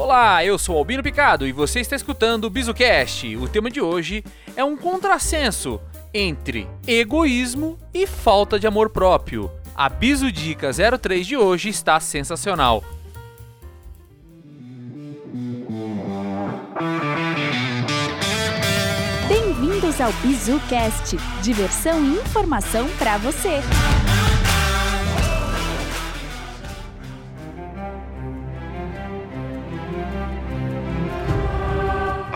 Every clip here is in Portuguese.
Olá, eu sou Albino Picado e você está escutando o BizuCast. O tema de hoje é um contrassenso entre egoísmo e falta de amor próprio. A Bizu Dica 03 de hoje está sensacional. Bem-vindos ao BizuCast, diversão e informação para você.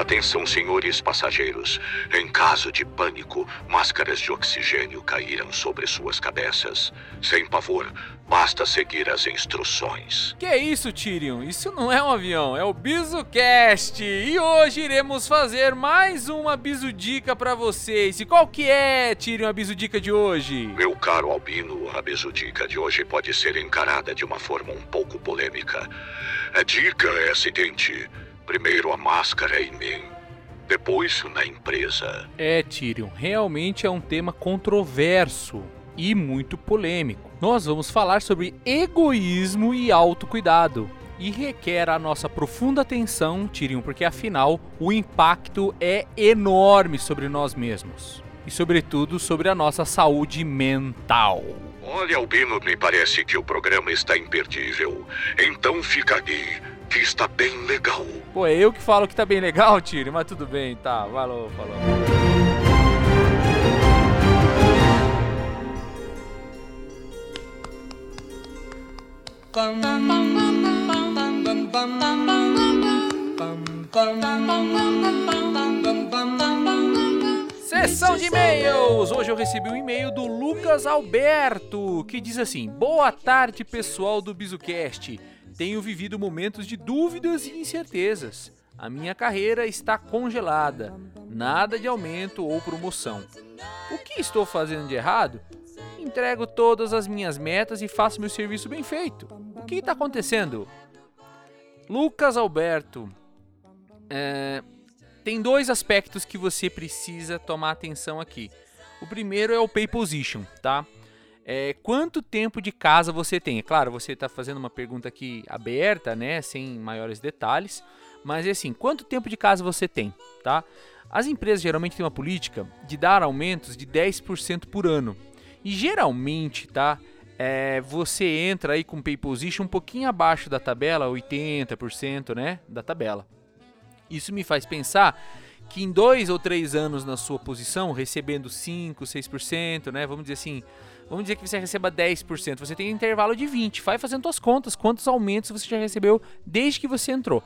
Atenção, senhores passageiros. Em caso de pânico, máscaras de oxigênio caíram sobre suas cabeças. Sem pavor, basta seguir as instruções. Que é isso, Tyrion? Isso não é um avião, é o BizuCast. E hoje iremos fazer mais uma Bizudica para vocês. E qual que é, Tyrion, a Bizudica de hoje? Meu caro Albino, a Bizudica de hoje pode ser encarada de uma forma um pouco polêmica. A dica é a seguinte. Primeiro a máscara em mim, depois na empresa. É, Tyrion, realmente é um tema controverso e muito polêmico. Nós vamos falar sobre egoísmo e autocuidado. E requer a nossa profunda atenção, Tyrion, porque afinal o impacto é enorme sobre nós mesmos. E, sobretudo, sobre a nossa saúde mental. Olha, Albino, me parece que o programa está imperdível. Então fica aqui que está bem legal. Pô, é eu que falo que tá bem legal, Tiro, mas tudo bem, tá. Falou, falou. Sessão de e-mails! Hoje eu recebi um e-mail do Lucas Alberto, que diz assim: Boa tarde, pessoal do BizuCast. Tenho vivido momentos de dúvidas e incertezas. A minha carreira está congelada. Nada de aumento ou promoção. O que estou fazendo de errado? Entrego todas as minhas metas e faço meu serviço bem feito. O que está acontecendo? Lucas Alberto, é, tem dois aspectos que você precisa tomar atenção aqui. O primeiro é o pay position, tá? É, quanto tempo de casa você tem? É claro, você está fazendo uma pergunta aqui aberta, né, sem maiores detalhes, mas é assim, quanto tempo de casa você tem, tá? As empresas geralmente têm uma política de dar aumentos de 10% por ano. E geralmente, tá? É, você entra aí com pay position um pouquinho abaixo da tabela, 80%, né, da tabela. Isso me faz pensar que em dois ou três anos na sua posição, recebendo 5, 6%, né, vamos dizer assim, Vamos dizer que você receba 10%. Você tem um intervalo de 20%. Vai fazendo suas contas, quantos aumentos você já recebeu desde que você entrou.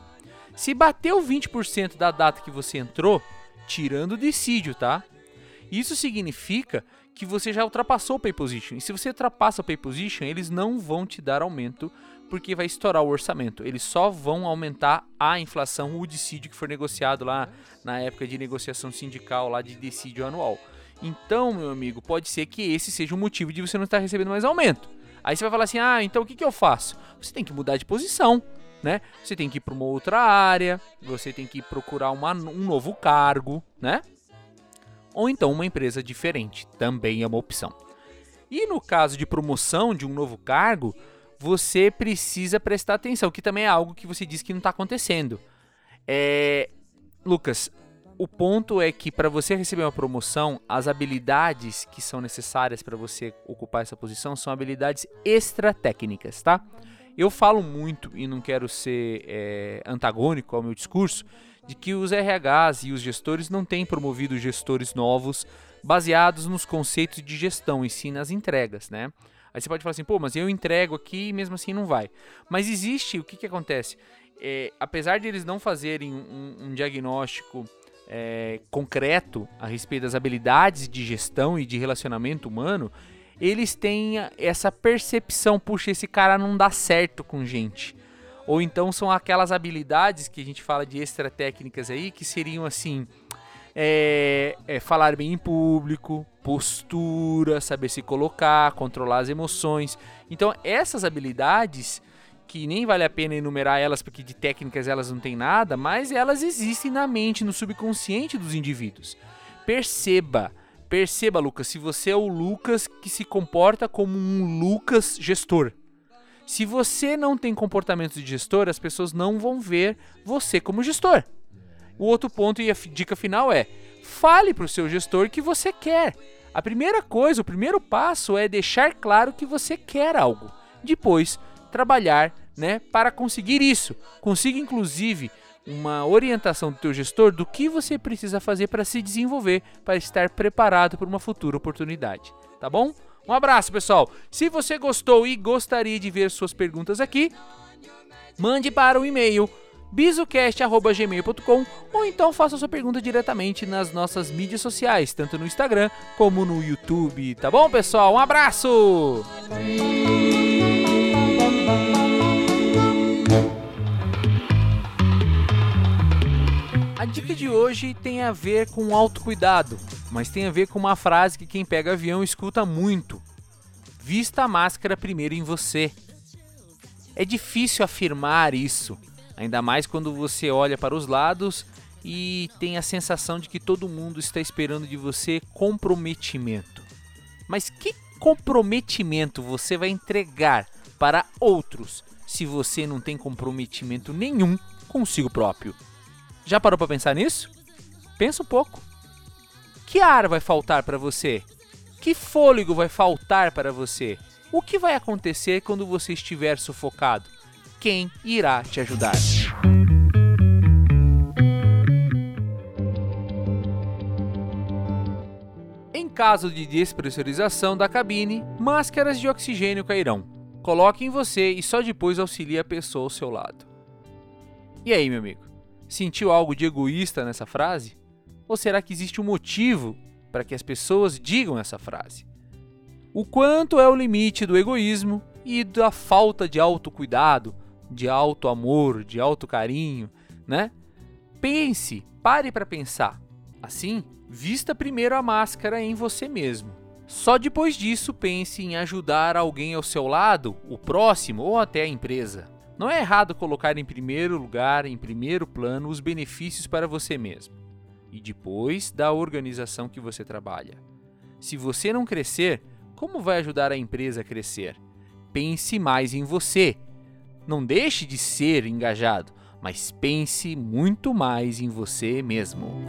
Se bateu 20% da data que você entrou, tirando o dissídio, tá? Isso significa que você já ultrapassou o pay position. E se você ultrapassa o pay position, eles não vão te dar aumento porque vai estourar o orçamento. Eles só vão aumentar a inflação, o dissídio que for negociado lá na época de negociação sindical lá de dissídio anual. Então, meu amigo, pode ser que esse seja o motivo de você não estar recebendo mais aumento. Aí você vai falar assim: ah, então o que, que eu faço? Você tem que mudar de posição, né? Você tem que ir para uma outra área, você tem que procurar uma, um novo cargo, né? Ou então uma empresa diferente, também é uma opção. E no caso de promoção de um novo cargo, você precisa prestar atenção, que também é algo que você diz que não está acontecendo. É, Lucas, o ponto é que para você receber uma promoção, as habilidades que são necessárias para você ocupar essa posição são habilidades extratécnicas, tá? Eu falo muito e não quero ser é, antagônico ao meu discurso de que os RHs e os gestores não têm promovido gestores novos baseados nos conceitos de gestão e sim nas entregas, né? Aí você pode falar assim, pô, mas eu entrego aqui e mesmo assim não vai. Mas existe, o que, que acontece? É, apesar de eles não fazerem um, um diagnóstico é, concreto a respeito das habilidades de gestão e de relacionamento humano, eles têm essa percepção, puxa, esse cara não dá certo com gente. Ou então são aquelas habilidades que a gente fala de extra técnicas aí, que seriam assim, é, é, falar bem em público, postura, saber se colocar, controlar as emoções. Então essas habilidades que nem vale a pena enumerar elas porque de técnicas elas não têm nada, mas elas existem na mente, no subconsciente dos indivíduos. Perceba, perceba, Lucas, se você é o Lucas que se comporta como um Lucas gestor. Se você não tem comportamentos de gestor, as pessoas não vão ver você como gestor. O outro ponto e a dica final é: fale para o seu gestor que você quer. A primeira coisa, o primeiro passo é deixar claro que você quer algo. Depois, trabalhar né, para conseguir isso. Consiga, inclusive, uma orientação do teu gestor do que você precisa fazer para se desenvolver, para estar preparado para uma futura oportunidade. Tá bom? Um abraço, pessoal. Se você gostou e gostaria de ver suas perguntas aqui, mande para o e-mail bizucast.gmail.com ou então faça sua pergunta diretamente nas nossas mídias sociais, tanto no Instagram como no YouTube, tá bom, pessoal? Um abraço! A dica de hoje tem a ver com autocuidado, mas tem a ver com uma frase que quem pega avião escuta muito. Vista a máscara primeiro em você. É difícil afirmar isso, Ainda mais quando você olha para os lados e tem a sensação de que todo mundo está esperando de você comprometimento. Mas que comprometimento você vai entregar para outros se você não tem comprometimento nenhum consigo próprio? Já parou para pensar nisso? Pensa um pouco. Que ar vai faltar para você? Que fôlego vai faltar para você? O que vai acontecer quando você estiver sufocado? Quem irá te ajudar. Em caso de despressurização da cabine, máscaras de oxigênio cairão. Coloque em você e só depois auxilie a pessoa ao seu lado. E aí, meu amigo? Sentiu algo de egoísta nessa frase? Ou será que existe um motivo para que as pessoas digam essa frase? O quanto é o limite do egoísmo e da falta de autocuidado de alto amor, de alto carinho, né? Pense, pare para pensar. Assim, vista primeiro a máscara em você mesmo. Só depois disso pense em ajudar alguém ao seu lado, o próximo ou até a empresa. Não é errado colocar em primeiro lugar, em primeiro plano, os benefícios para você mesmo e depois da organização que você trabalha. Se você não crescer, como vai ajudar a empresa a crescer? Pense mais em você não deixe de ser engajado, mas pense muito mais em você mesmo.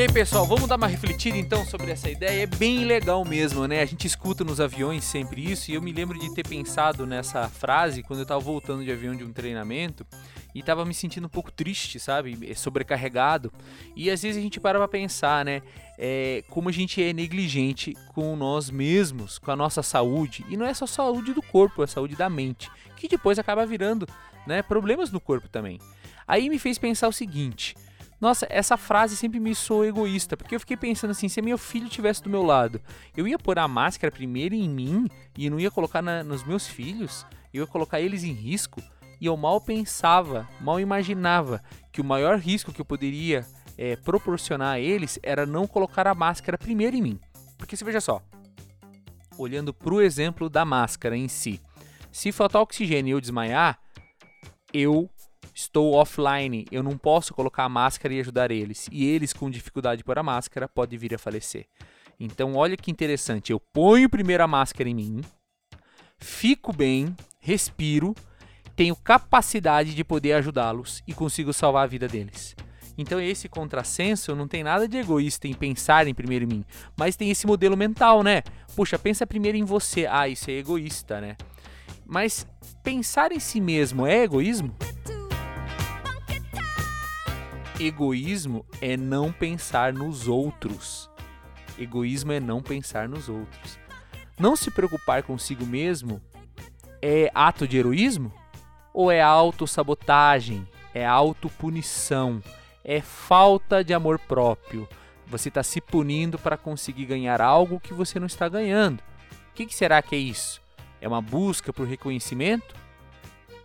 E aí, pessoal, vamos dar uma refletida então sobre essa ideia? É bem legal mesmo, né? A gente escuta nos aviões sempre isso, e eu me lembro de ter pensado nessa frase quando eu estava voltando de avião de um treinamento e tava me sentindo um pouco triste, sabe? É sobrecarregado. E às vezes a gente para pra pensar, né? É, como a gente é negligente com nós mesmos, com a nossa saúde. E não é só saúde do corpo, é saúde da mente. Que depois acaba virando né, problemas no corpo também. Aí me fez pensar o seguinte. Nossa, essa frase sempre me soou egoísta, porque eu fiquei pensando assim, se meu filho tivesse do meu lado, eu ia pôr a máscara primeiro em mim e não ia colocar na, nos meus filhos, eu ia colocar eles em risco e eu mal pensava, mal imaginava que o maior risco que eu poderia é, proporcionar a eles era não colocar a máscara primeiro em mim. Porque se veja só, olhando para o exemplo da máscara em si, se faltar oxigênio e eu desmaiar, eu estou offline, eu não posso colocar a máscara e ajudar eles. E eles, com dificuldade por a máscara, podem vir a falecer. Então, olha que interessante. Eu ponho primeiro a máscara em mim, fico bem, respiro, tenho capacidade de poder ajudá-los e consigo salvar a vida deles. Então esse contrassenso não tem nada de egoísta em pensar em primeiro em mim, mas tem esse modelo mental, né? Puxa, pensa primeiro em você. Ah, isso é egoísta, né? Mas pensar em si mesmo é egoísmo? Egoísmo é não pensar nos outros. Egoísmo é não pensar nos outros. Não se preocupar consigo mesmo é ato de heroísmo? Ou é autossabotagem? É autopunição? É falta de amor próprio? Você está se punindo para conseguir ganhar algo que você não está ganhando. O que, que será que é isso? É uma busca por reconhecimento?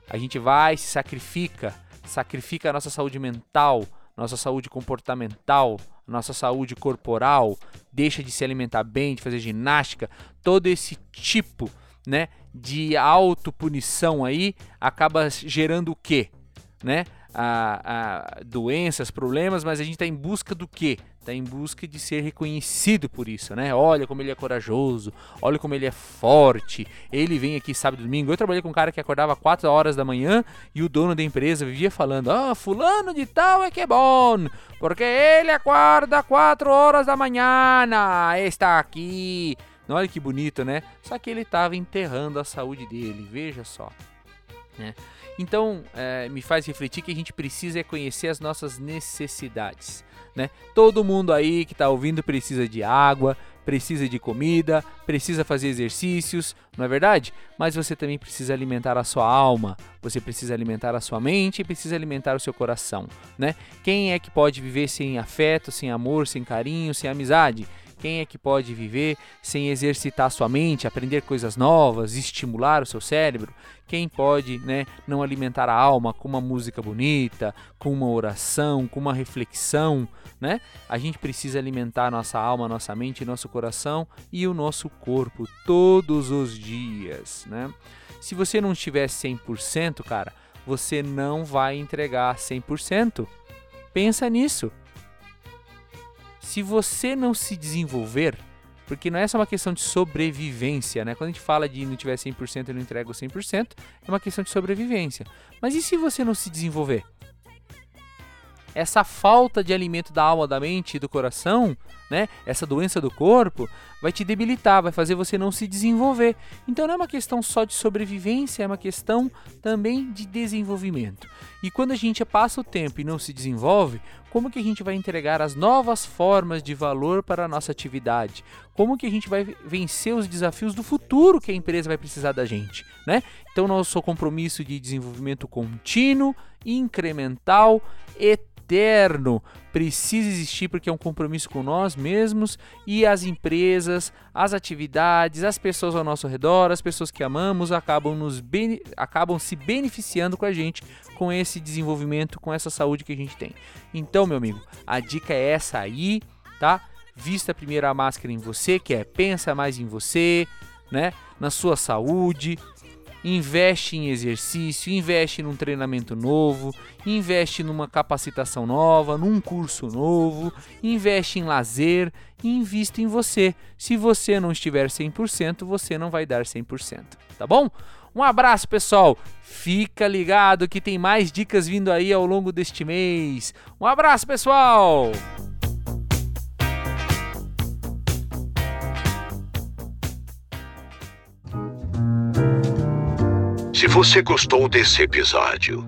A gente vai, se sacrifica, sacrifica a nossa saúde mental, nossa saúde comportamental, nossa saúde corporal, deixa de se alimentar bem, de fazer ginástica, todo esse tipo né, de autopunição aí acaba gerando o quê? Né? a, a doenças, problemas, mas a gente está em busca do quê? Está em busca de ser reconhecido por isso, né? Olha como ele é corajoso, olha como ele é forte. Ele vem aqui sábado e domingo. Eu trabalhei com um cara que acordava 4 horas da manhã e o dono da empresa vivia falando: Ah, fulano de tal é que é bom, porque ele acorda 4 horas da manhã, está aqui. Olha que bonito, né? Só que ele estava enterrando a saúde dele, veja só. Né? Então, é, me faz refletir que a gente precisa é conhecer as nossas necessidades. Né? Todo mundo aí que está ouvindo precisa de água, precisa de comida, precisa fazer exercícios, não é verdade? Mas você também precisa alimentar a sua alma, você precisa alimentar a sua mente e precisa alimentar o seu coração, né? Quem é que pode viver sem afeto, sem amor, sem carinho, sem amizade? Quem é que pode viver sem exercitar sua mente, aprender coisas novas, estimular o seu cérebro? Quem pode né, não alimentar a alma com uma música bonita, com uma oração, com uma reflexão? Né? A gente precisa alimentar nossa alma, nossa mente, nosso coração e o nosso corpo todos os dias. Né? Se você não estiver 100%, cara, você não vai entregar 100%. Pensa nisso se você não se desenvolver, porque não é só uma questão de sobrevivência, né? Quando a gente fala de não tiver 100% e não entrega o 100%, é uma questão de sobrevivência. Mas e se você não se desenvolver? essa falta de alimento da alma, da mente e do coração, né? Essa doença do corpo vai te debilitar, vai fazer você não se desenvolver. Então não é uma questão só de sobrevivência, é uma questão também de desenvolvimento. E quando a gente passa o tempo e não se desenvolve, como que a gente vai entregar as novas formas de valor para a nossa atividade? Como que a gente vai vencer os desafios do futuro que a empresa vai precisar da gente, né? Então nosso compromisso de desenvolvimento contínuo, incremental, eterno eterno precisa existir porque é um compromisso com nós mesmos e as empresas, as atividades, as pessoas ao nosso redor, as pessoas que amamos acabam, nos acabam se beneficiando com a gente com esse desenvolvimento, com essa saúde que a gente tem. Então, meu amigo, a dica é essa aí, tá? Vista primeiro a máscara em você, que é pensa mais em você, né? Na sua saúde, investe em exercício, investe num treinamento novo, investe numa capacitação nova, num curso novo, investe em lazer, invista em você. Se você não estiver 100%, você não vai dar 100%, tá bom? Um abraço, pessoal. Fica ligado que tem mais dicas vindo aí ao longo deste mês. Um abraço, pessoal. Se você gostou desse episódio,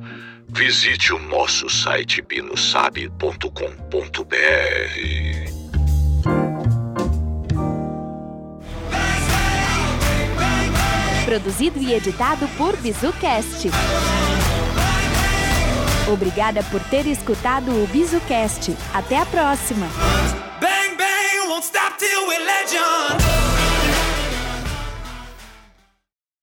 visite o nosso site binosabe.com.br. Produzido e editado por BizuCast. Obrigada por ter escutado o BizuCast. Até a próxima! Bang, bang, won't stop till we're.